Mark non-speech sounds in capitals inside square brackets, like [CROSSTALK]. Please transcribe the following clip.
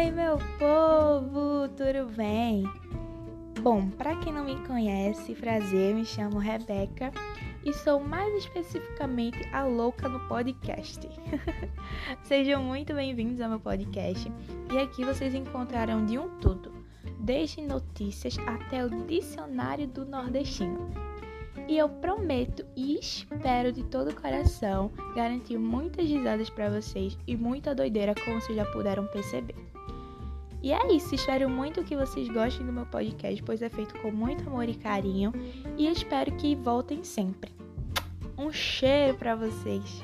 Oi, meu povo, tudo bem? Bom, para quem não me conhece, prazer, me chamo Rebeca e sou mais especificamente a louca no podcast. [LAUGHS] Sejam muito bem-vindos ao meu podcast e aqui vocês encontrarão de um tudo, desde notícias até o dicionário do nordestino. E eu prometo e espero de todo o coração garantir muitas risadas para vocês e muita doideira, como vocês já puderam perceber. E é isso, espero muito que vocês gostem do meu podcast, pois é feito com muito amor e carinho, e espero que voltem sempre. Um cheiro para vocês.